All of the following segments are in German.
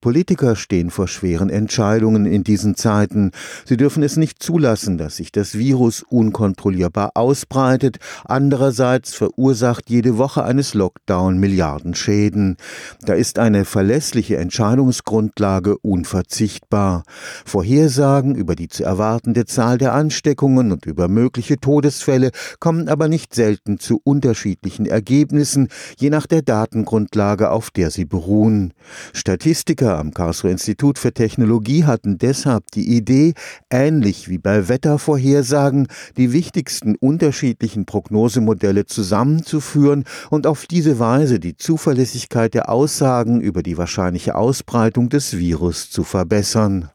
Politiker stehen vor schweren Entscheidungen in diesen Zeiten. Sie dürfen es nicht zulassen, dass sich das Virus unkontrollierbar ausbreitet. Andererseits verursacht jede Woche eines Lockdown Milliarden Schäden. Da ist eine verlässliche Entscheidungsgrundlage unverzichtbar. Vorhersagen über die zu erwartende Zahl der Ansteckungen und über mögliche Todesfälle kommen aber nicht selten zu unterschiedlichen Ergebnissen, je nach der Datengrundlage, auf der sie beruhen. Statistiker Forscher am Karlsruher Institut für Technologie hatten deshalb die Idee, ähnlich wie bei Wettervorhersagen, die wichtigsten unterschiedlichen Prognosemodelle zusammenzuführen und auf diese Weise die Zuverlässigkeit der Aussagen über die wahrscheinliche Ausbreitung des Virus zu verbessern.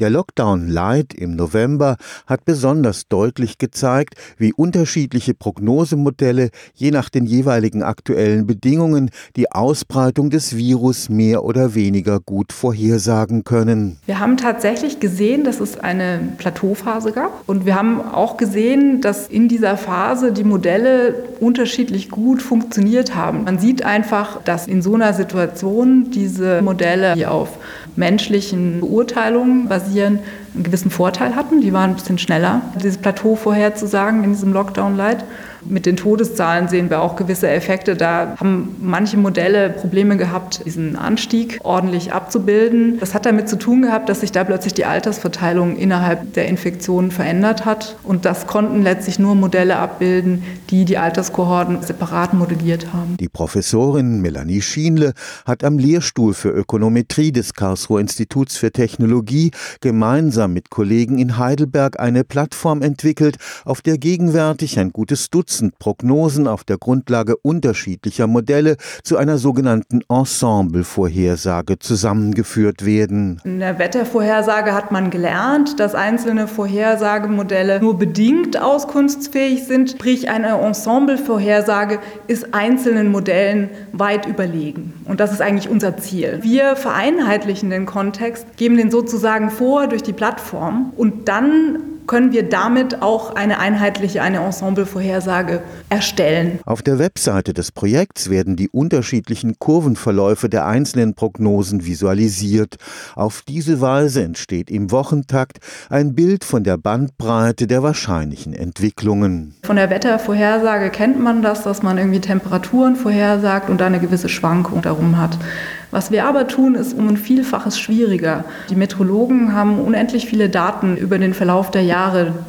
Der Lockdown Light im November hat besonders deutlich gezeigt, wie unterschiedliche Prognosemodelle je nach den jeweiligen aktuellen Bedingungen die Ausbreitung des Virus mehr oder weniger gut vorhersagen können. Wir haben tatsächlich gesehen, dass es eine Plateauphase gab und wir haben auch gesehen, dass in dieser Phase die Modelle unterschiedlich gut funktioniert haben. Man sieht einfach, dass in so einer Situation diese Modelle, die auf menschlichen Beurteilungen basieren, einen gewissen Vorteil hatten. Die waren ein bisschen schneller, dieses Plateau vorherzusagen in diesem Lockdown-Light. Mit den Todeszahlen sehen wir auch gewisse Effekte. Da haben manche Modelle Probleme gehabt, diesen Anstieg ordentlich abzubilden. Das hat damit zu tun gehabt, dass sich da plötzlich die Altersverteilung innerhalb der Infektionen verändert hat. Und das konnten letztlich nur Modelle abbilden, die die Alterskohorten separat modelliert haben. Die Professorin Melanie Schienle hat am Lehrstuhl für Ökonometrie des Karlsruher Instituts für Technologie gemeinsam mit Kollegen in Heidelberg eine Plattform entwickelt, auf der gegenwärtig ein gutes Dutzend Dutzend Prognosen auf der Grundlage unterschiedlicher Modelle zu einer sogenannten Ensemble-Vorhersage zusammengeführt werden. In der Wettervorhersage hat man gelernt, dass einzelne Vorhersagemodelle nur bedingt auskunftsfähig sind, sprich eine Ensemble-Vorhersage ist einzelnen Modellen weit überlegen. Und das ist eigentlich unser Ziel. Wir vereinheitlichen den Kontext, geben den sozusagen vor durch die Plattform und dann können wir damit auch eine einheitliche, eine Ensemble-Vorhersage erstellen. Auf der Webseite des Projekts werden die unterschiedlichen Kurvenverläufe der einzelnen Prognosen visualisiert. Auf diese Weise entsteht im Wochentakt ein Bild von der Bandbreite der wahrscheinlichen Entwicklungen. Von der Wettervorhersage kennt man das, dass man irgendwie Temperaturen vorhersagt und da eine gewisse Schwankung darum hat. Was wir aber tun, ist um ein Vielfaches schwieriger. Die Metrologen haben unendlich viele Daten über den Verlauf der Jahre,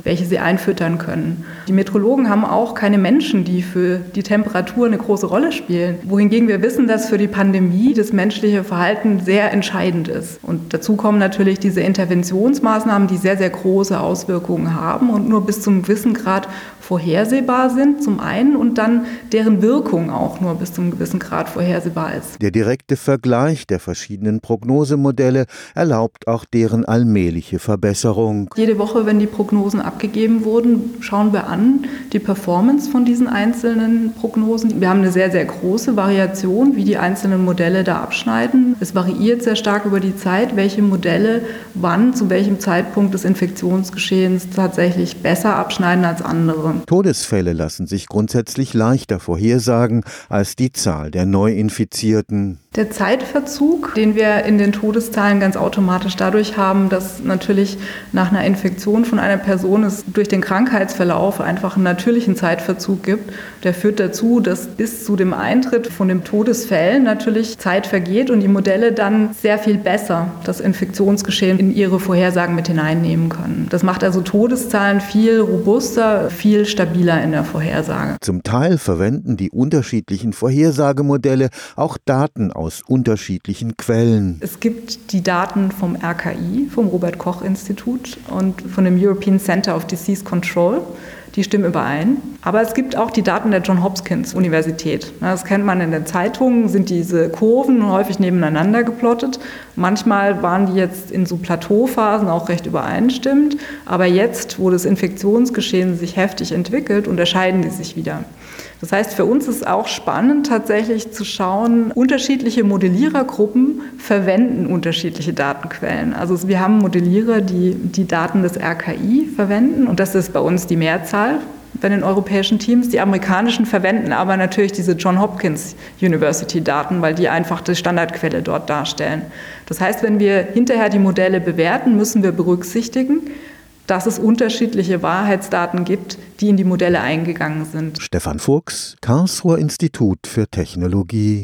welche sie einfüttern können. Die Metrologen haben auch keine Menschen, die für die Temperatur eine große Rolle spielen. Wohingegen wir wissen, dass für die Pandemie das menschliche Verhalten sehr entscheidend ist. Und dazu kommen natürlich diese Interventionsmaßnahmen, die sehr, sehr große Auswirkungen haben und nur bis zum gewissen Grad vorhersehbar sind, zum einen, und dann deren Wirkung auch nur bis zum gewissen Grad vorhersehbar ist. Der direkte Vergleich der verschiedenen Prognosemodelle erlaubt auch deren allmähliche Verbesserung. Jede Woche, wenn die Prognosen abgegeben wurden, schauen wir an die Performance von diesen einzelnen Prognosen. Wir haben eine sehr, sehr große Variation, wie die einzelnen Modelle da abschneiden. Es variiert sehr stark über die Zeit, welche Modelle wann, zu welchem Zeitpunkt des Infektionsgeschehens tatsächlich besser abschneiden als andere. Todesfälle lassen sich grundsätzlich leichter vorhersagen als die Zahl der Neuinfizierten. Der Zeitverzug, den wir in den Todeszahlen ganz automatisch dadurch haben, dass natürlich nach einer Infektion von einer Person es durch den Krankheitsverlauf einfach einen natürlichen Zeitverzug gibt, der führt dazu, dass bis zu dem Eintritt von dem Todesfällen natürlich Zeit vergeht und die Modelle dann sehr viel besser das Infektionsgeschehen in ihre Vorhersagen mit hineinnehmen können. Das macht also Todeszahlen viel robuster, viel stabiler in der Vorhersage. Zum Teil verwenden die unterschiedlichen Vorhersagemodelle auch Daten aus unterschiedlichen Quellen. Es gibt die Daten vom RKI, vom Robert Koch Institut und von dem European Center of Disease Control. Die stimmen überein. Aber es gibt auch die Daten der John Hopkins Universität. Das kennt man in den Zeitungen, sind diese Kurven häufig nebeneinander geplottet. Manchmal waren die jetzt in so Plateauphasen auch recht übereinstimmend. Aber jetzt, wo das Infektionsgeschehen sich heftig entwickelt, unterscheiden die sich wieder. Das heißt, für uns ist auch spannend, tatsächlich zu schauen, unterschiedliche Modellierergruppen verwenden unterschiedliche Datenquellen. Also wir haben Modellierer, die die Daten des RKI verwenden und das ist bei uns die Mehrzahl bei den europäischen Teams. Die amerikanischen verwenden aber natürlich diese John Hopkins University Daten, weil die einfach die Standardquelle dort darstellen. Das heißt, wenn wir hinterher die Modelle bewerten, müssen wir berücksichtigen, dass es unterschiedliche Wahrheitsdaten gibt, die in die Modelle eingegangen sind. Stefan Fuchs, Karlsruher Institut für Technologie.